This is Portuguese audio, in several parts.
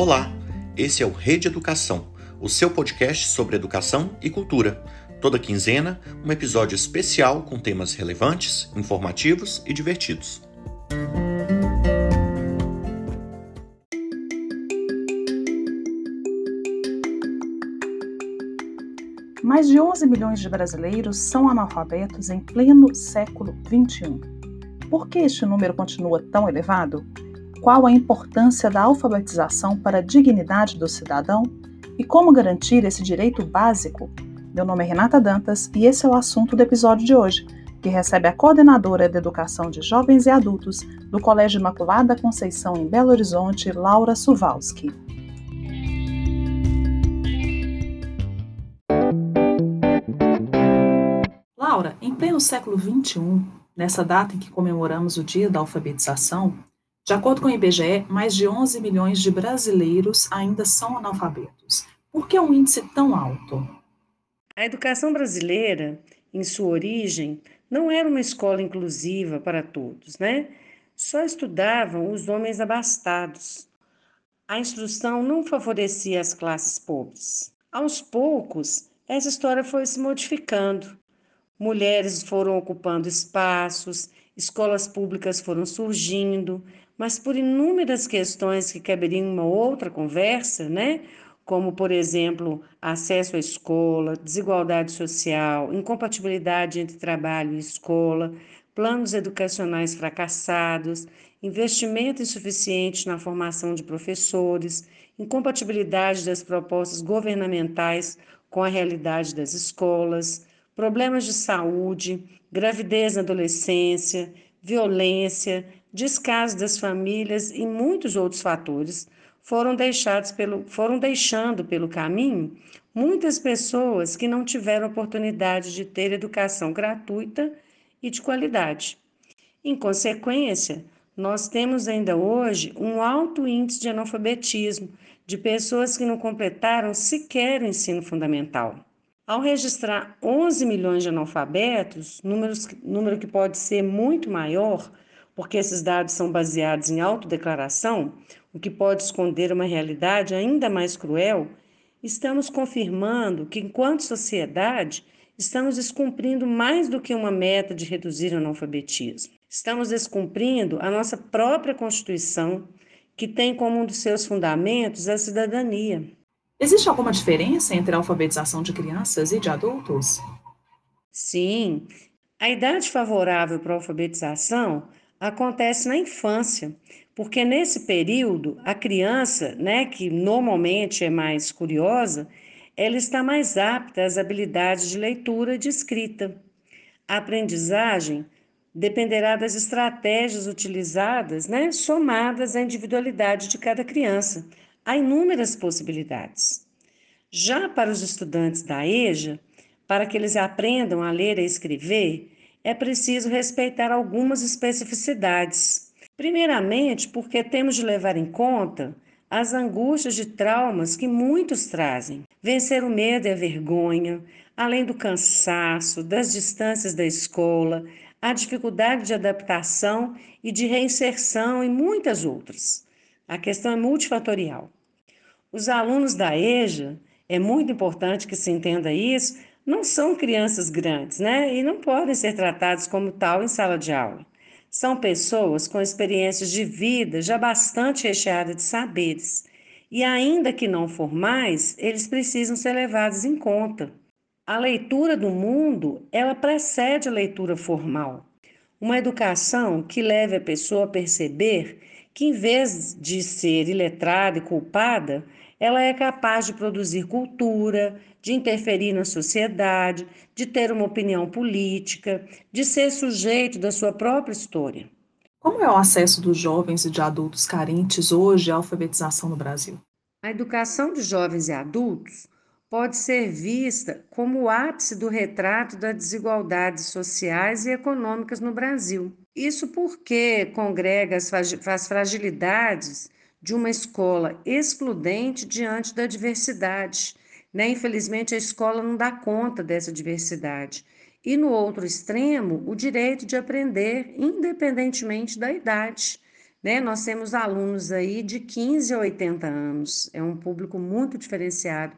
Olá, esse é o Rede Educação, o seu podcast sobre educação e cultura. Toda quinzena, um episódio especial com temas relevantes, informativos e divertidos. Mais de 11 milhões de brasileiros são analfabetos em pleno século XXI. Por que este número continua tão elevado? Qual a importância da alfabetização para a dignidade do cidadão? E como garantir esse direito básico? Meu nome é Renata Dantas e esse é o assunto do episódio de hoje, que recebe a coordenadora de educação de jovens e adultos do Colégio Imaculada Conceição em Belo Horizonte, Laura Suvalski. Laura, em pleno século XXI, nessa data em que comemoramos o Dia da Alfabetização, de acordo com o IBGE, mais de 11 milhões de brasileiros ainda são analfabetos. Por que um índice tão alto? A educação brasileira, em sua origem, não era uma escola inclusiva para todos, né? Só estudavam os homens abastados. A instrução não favorecia as classes pobres. Aos poucos, essa história foi se modificando. Mulheres foram ocupando espaços, escolas públicas foram surgindo, mas por inúmeras questões que caberiam uma outra conversa, né? Como, por exemplo, acesso à escola, desigualdade social, incompatibilidade entre trabalho e escola, planos educacionais fracassados, investimento insuficiente na formação de professores, incompatibilidade das propostas governamentais com a realidade das escolas, problemas de saúde, gravidez na adolescência, violência, descaso das famílias e muitos outros fatores foram deixados pelo foram deixando pelo caminho muitas pessoas que não tiveram oportunidade de ter educação gratuita e de qualidade. Em consequência, nós temos ainda hoje um alto índice de analfabetismo de pessoas que não completaram sequer o ensino fundamental. Ao registrar 11 milhões de analfabetos, números, número que pode ser muito maior, porque esses dados são baseados em autodeclaração, o que pode esconder uma realidade ainda mais cruel, estamos confirmando que, enquanto sociedade, estamos descumprindo mais do que uma meta de reduzir o analfabetismo. Estamos descumprindo a nossa própria Constituição, que tem como um dos seus fundamentos a cidadania. Existe alguma diferença entre a alfabetização de crianças e de adultos? Sim. A idade favorável para a alfabetização acontece na infância, porque nesse período a criança, né, que normalmente é mais curiosa, ela está mais apta às habilidades de leitura e de escrita. A aprendizagem dependerá das estratégias utilizadas, né, somadas à individualidade de cada criança. Há inúmeras possibilidades. Já para os estudantes da EJA, para que eles aprendam a ler e escrever, é preciso respeitar algumas especificidades. Primeiramente, porque temos de levar em conta as angústias de traumas que muitos trazem. Vencer o medo e a vergonha, além do cansaço, das distâncias da escola, a dificuldade de adaptação e de reinserção e muitas outras. A questão é multifatorial. Os alunos da EJA, é muito importante que se entenda isso, não são crianças grandes, né? E não podem ser tratados como tal em sala de aula. São pessoas com experiências de vida já bastante recheadas de saberes. E ainda que não formais, eles precisam ser levados em conta. A leitura do mundo, ela precede a leitura formal. Uma educação que leve a pessoa a perceber que, em vez de ser iletrada e culpada, ela é capaz de produzir cultura, de interferir na sociedade, de ter uma opinião política, de ser sujeito da sua própria história. Como é o acesso dos jovens e de adultos carentes hoje à alfabetização no Brasil? A educação de jovens e adultos pode ser vista como o ápice do retrato das desigualdades sociais e econômicas no Brasil. Isso porque congrega as fragilidades de uma escola excludente diante da diversidade. Né? Infelizmente, a escola não dá conta dessa diversidade. E no outro extremo, o direito de aprender, independentemente da idade. né? Nós temos alunos aí de 15 a 80 anos, é um público muito diferenciado.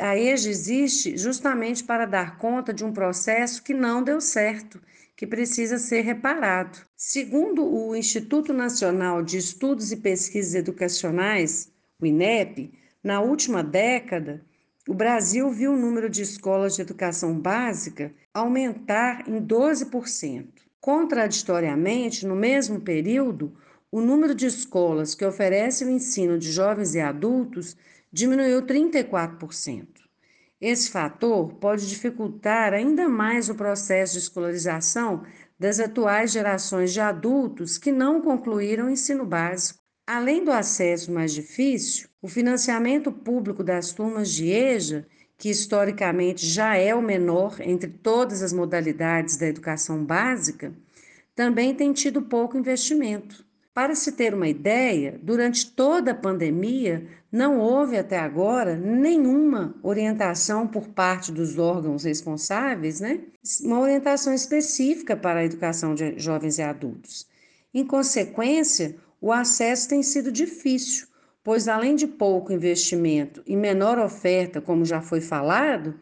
A EJA existe justamente para dar conta de um processo que não deu certo, que precisa ser reparado. Segundo o Instituto Nacional de Estudos e Pesquisas Educacionais, o INEP, na última década, o Brasil viu o número de escolas de educação básica aumentar em 12%. Contraditoriamente, no mesmo período, o número de escolas que oferecem o ensino de jovens e adultos diminuiu 34%. Esse fator pode dificultar ainda mais o processo de escolarização das atuais gerações de adultos que não concluíram o ensino básico. Além do acesso mais difícil, o financiamento público das turmas de EJA, que historicamente já é o menor entre todas as modalidades da educação básica, também tem tido pouco investimento. Para se ter uma ideia, durante toda a pandemia, não houve até agora nenhuma orientação por parte dos órgãos responsáveis, né? Uma orientação específica para a educação de jovens e adultos. Em consequência, o acesso tem sido difícil, pois além de pouco investimento e menor oferta, como já foi falado,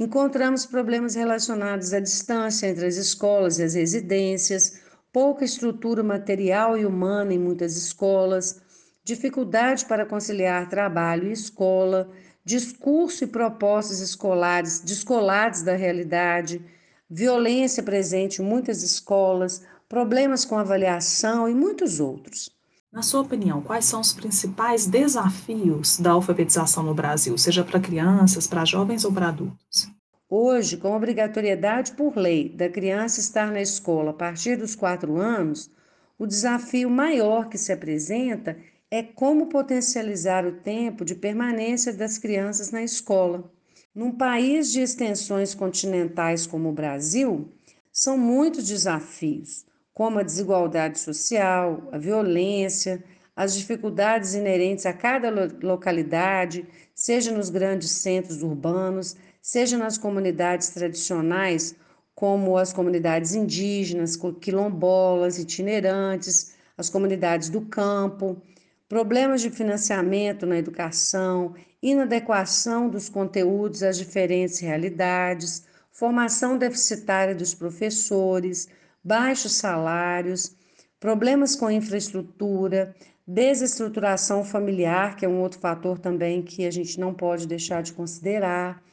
encontramos problemas relacionados à distância entre as escolas e as residências, pouca estrutura material e humana em muitas escolas, dificuldade para conciliar trabalho e escola, discurso e propostas escolares descolados da realidade, violência presente em muitas escolas, problemas com avaliação e muitos outros. Na sua opinião, quais são os principais desafios da alfabetização no Brasil, seja para crianças, para jovens ou para adultos? Hoje, com obrigatoriedade por lei da criança estar na escola a partir dos quatro anos, o desafio maior que se apresenta é como potencializar o tempo de permanência das crianças na escola. Num país de extensões continentais como o Brasil, são muitos desafios, como a desigualdade social, a violência, as dificuldades inerentes a cada localidade, seja nos grandes centros urbanos, seja nas comunidades tradicionais, como as comunidades indígenas, quilombolas, itinerantes, as comunidades do campo, problemas de financiamento na educação, inadequação dos conteúdos às diferentes realidades, formação deficitária dos professores, baixos salários, problemas com infraestrutura, desestruturação familiar, que é um outro fator também que a gente não pode deixar de considerar,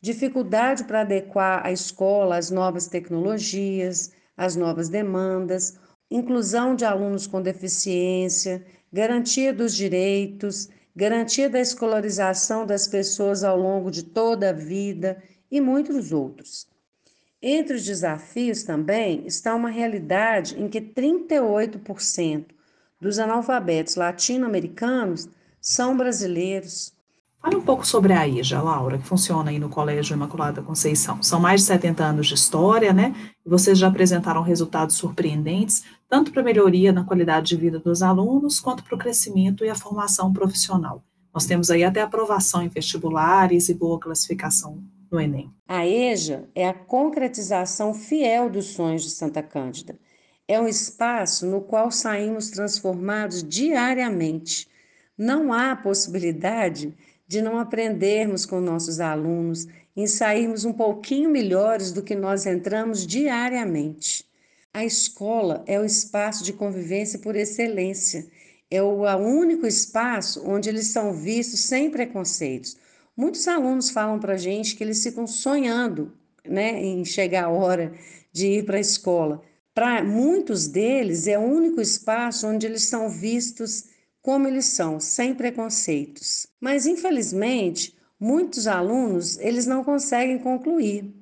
dificuldade para adequar a escola às novas tecnologias, às novas demandas, inclusão de alunos com deficiência, garantia dos direitos, garantia da escolarização das pessoas ao longo de toda a vida e muitos outros. Entre os desafios também está uma realidade em que 38% dos analfabetos latino-americanos são brasileiros. Fale um pouco sobre a IJA, Laura, que funciona aí no Colégio Imaculada Conceição. São mais de 70 anos de história, né? E vocês já apresentaram resultados surpreendentes, tanto para a melhoria na qualidade de vida dos alunos, quanto para o crescimento e a formação profissional. Nós temos aí até aprovação em vestibulares e boa classificação no Enem. A EJA é a concretização fiel dos sonhos de Santa Cândida. É um espaço no qual saímos transformados diariamente. Não há possibilidade de não aprendermos com nossos alunos, em sairmos um pouquinho melhores do que nós entramos diariamente. A escola é o espaço de convivência por excelência, é o único espaço onde eles são vistos sem preconceitos. Muitos alunos falam para a gente que eles ficam sonhando né, em chegar a hora de ir para a escola. Para muitos deles, é o único espaço onde eles são vistos como eles são, sem preconceitos. Mas infelizmente, muitos alunos, eles não conseguem concluir.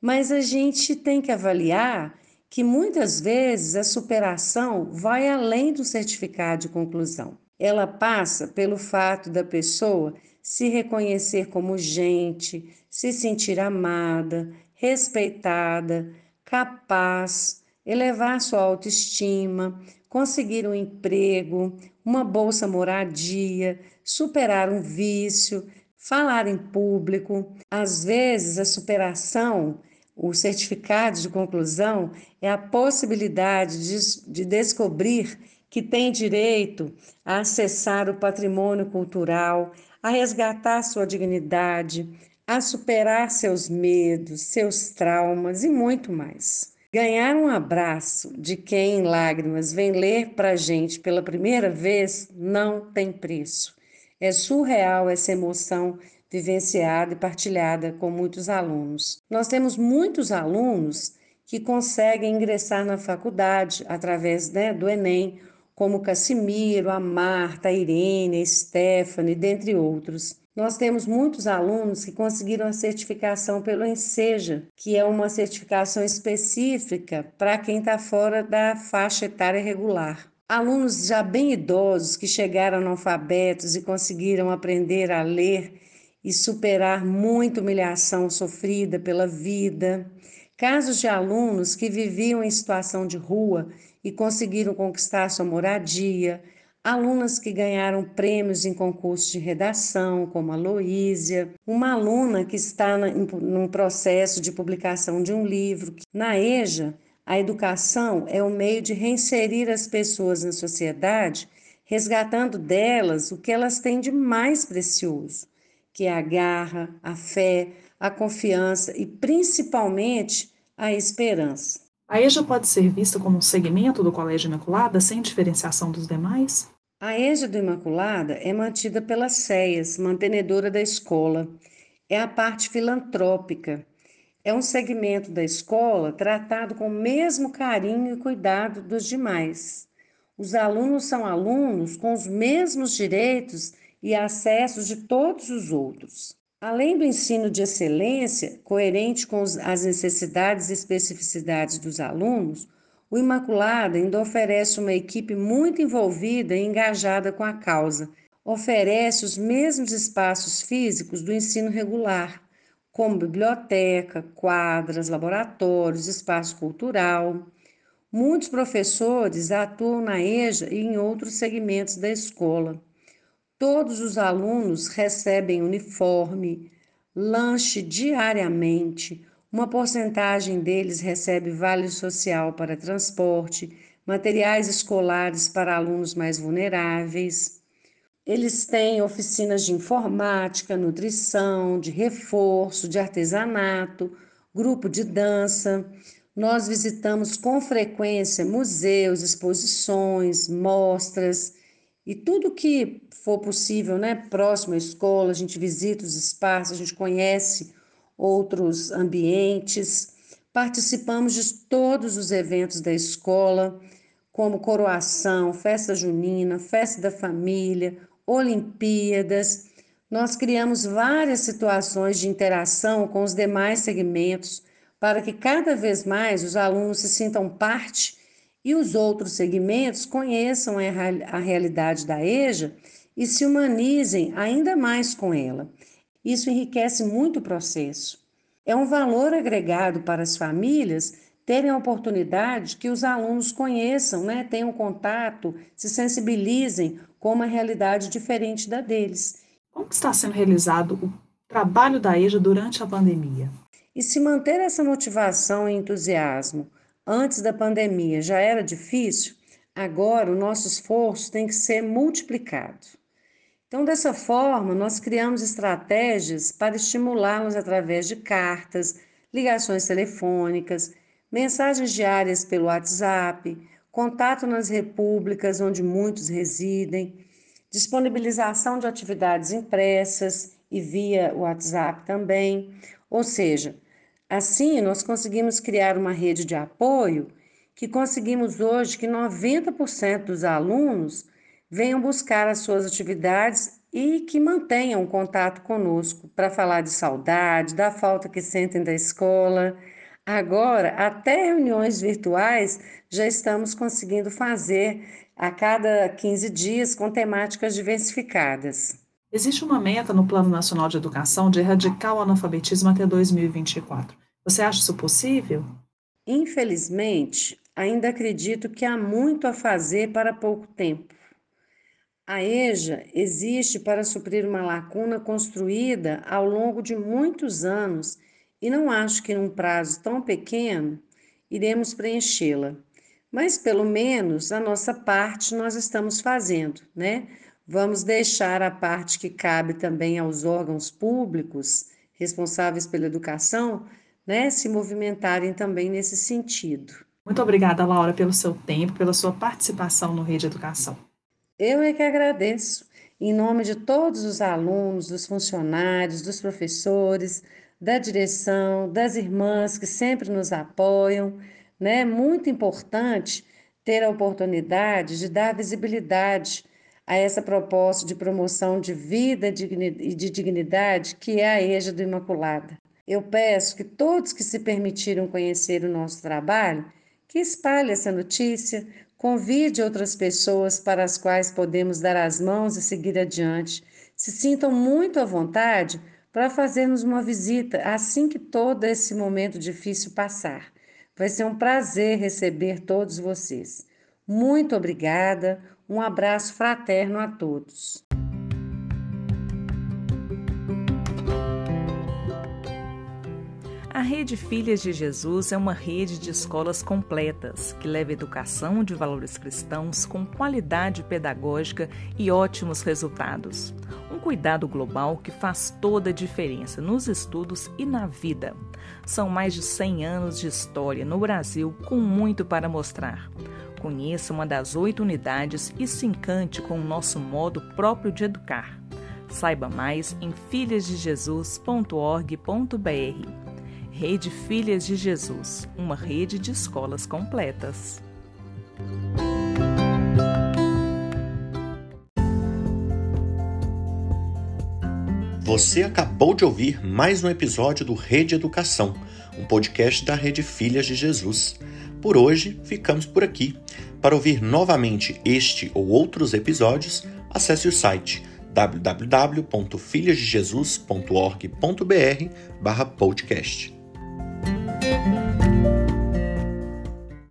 Mas a gente tem que avaliar que muitas vezes a superação vai além do certificado de conclusão. Ela passa pelo fato da pessoa se reconhecer como gente, se sentir amada, respeitada, capaz, elevar sua autoestima, conseguir um emprego, uma bolsa moradia, superar um vício, falar em público. Às vezes, a superação, o certificado de conclusão, é a possibilidade de, de descobrir que têm direito a acessar o patrimônio cultural, a resgatar sua dignidade, a superar seus medos, seus traumas e muito mais. Ganhar um abraço de quem em lágrimas vem ler para gente pela primeira vez não tem preço. É surreal essa emoção vivenciada e partilhada com muitos alunos. Nós temos muitos alunos que conseguem ingressar na faculdade através né, do Enem como Cassimiro, a Marta, a Irene, a Stephanie, dentre outros. Nós temos muitos alunos que conseguiram a certificação pelo Enseja, que é uma certificação específica para quem está fora da faixa etária regular. Alunos já bem idosos que chegaram analfabetos e conseguiram aprender a ler e superar muita humilhação sofrida pela vida. Casos de alunos que viviam em situação de rua e conseguiram conquistar sua moradia, alunas que ganharam prêmios em concursos de redação, como a Loísia, uma aluna que está em num processo de publicação de um livro. Na EJA, a educação é o meio de reinserir as pessoas na sociedade, resgatando delas o que elas têm de mais precioso, que é a garra, a fé, a confiança e principalmente a esperança. A EJA pode ser vista como um segmento do Colégio Imaculada sem diferenciação dos demais? A EJA do Imaculada é mantida pelas CEAS, mantenedora da escola. É a parte filantrópica. É um segmento da escola tratado com o mesmo carinho e cuidado dos demais. Os alunos são alunos com os mesmos direitos e acessos de todos os outros. Além do ensino de excelência, coerente com as necessidades e especificidades dos alunos, o Imaculada ainda oferece uma equipe muito envolvida e engajada com a causa. Oferece os mesmos espaços físicos do ensino regular, como biblioteca, quadras, laboratórios, espaço cultural. Muitos professores atuam na EJA e em outros segmentos da escola. Todos os alunos recebem uniforme, lanche diariamente, uma porcentagem deles recebe vale social para transporte, materiais escolares para alunos mais vulneráveis. Eles têm oficinas de informática, nutrição, de reforço, de artesanato, grupo de dança. Nós visitamos com frequência museus, exposições, mostras e tudo que for possível, né, próximo à escola, a gente visita os espaços, a gente conhece outros ambientes, participamos de todos os eventos da escola, como coroação, festa junina, festa da família, Olimpíadas. Nós criamos várias situações de interação com os demais segmentos para que cada vez mais os alunos se sintam parte e os outros segmentos conheçam a realidade da EJA e se humanizem ainda mais com ela. Isso enriquece muito o processo. É um valor agregado para as famílias terem a oportunidade que os alunos conheçam, né, tenham contato, se sensibilizem com uma realidade diferente da deles. Como está sendo realizado o trabalho da EJA durante a pandemia? E se manter essa motivação e entusiasmo antes da pandemia já era difícil, agora o nosso esforço tem que ser multiplicado. Então, dessa forma, nós criamos estratégias para estimulá-los através de cartas, ligações telefônicas, mensagens diárias pelo WhatsApp, contato nas repúblicas onde muitos residem, disponibilização de atividades impressas e via WhatsApp também. Ou seja, assim nós conseguimos criar uma rede de apoio que conseguimos hoje que 90% dos alunos venham buscar as suas atividades e que mantenham contato conosco para falar de saudade, da falta que sentem da escola. Agora, até reuniões virtuais já estamos conseguindo fazer a cada 15 dias com temáticas diversificadas. Existe uma meta no Plano Nacional de Educação de erradicar o analfabetismo até 2024. Você acha isso possível? Infelizmente, ainda acredito que há muito a fazer para pouco tempo. A EJA existe para suprir uma lacuna construída ao longo de muitos anos e não acho que num prazo tão pequeno iremos preenchê-la. Mas pelo menos a nossa parte nós estamos fazendo, né? Vamos deixar a parte que cabe também aos órgãos públicos responsáveis pela educação, né, se movimentarem também nesse sentido. Muito obrigada, Laura, pelo seu tempo, pela sua participação no Rede Educação. Eu é que agradeço, em nome de todos os alunos, dos funcionários, dos professores, da direção, das irmãs que sempre nos apoiam, né? Muito importante ter a oportunidade de dar visibilidade a essa proposta de promoção de vida e de dignidade que é a EJA do Imaculada. Eu peço que todos que se permitiram conhecer o nosso trabalho, que espalhe essa notícia, Convide outras pessoas para as quais podemos dar as mãos e seguir adiante. Se sintam muito à vontade para fazermos uma visita assim que todo esse momento difícil passar. Vai ser um prazer receber todos vocês. Muito obrigada, um abraço fraterno a todos. A Rede Filhas de Jesus é uma rede de escolas completas que leva educação de valores cristãos com qualidade pedagógica e ótimos resultados. Um cuidado global que faz toda a diferença nos estudos e na vida. São mais de 100 anos de história no Brasil com muito para mostrar. Conheça uma das oito unidades e se encante com o nosso modo próprio de educar. Saiba mais em filhasdejesus.org.br. Rede Filhas de Jesus, uma rede de escolas completas. Você acabou de ouvir mais um episódio do Rede Educação, um podcast da Rede Filhas de Jesus. Por hoje, ficamos por aqui. Para ouvir novamente este ou outros episódios, acesse o site www.filhasdejesus.org.br/podcast.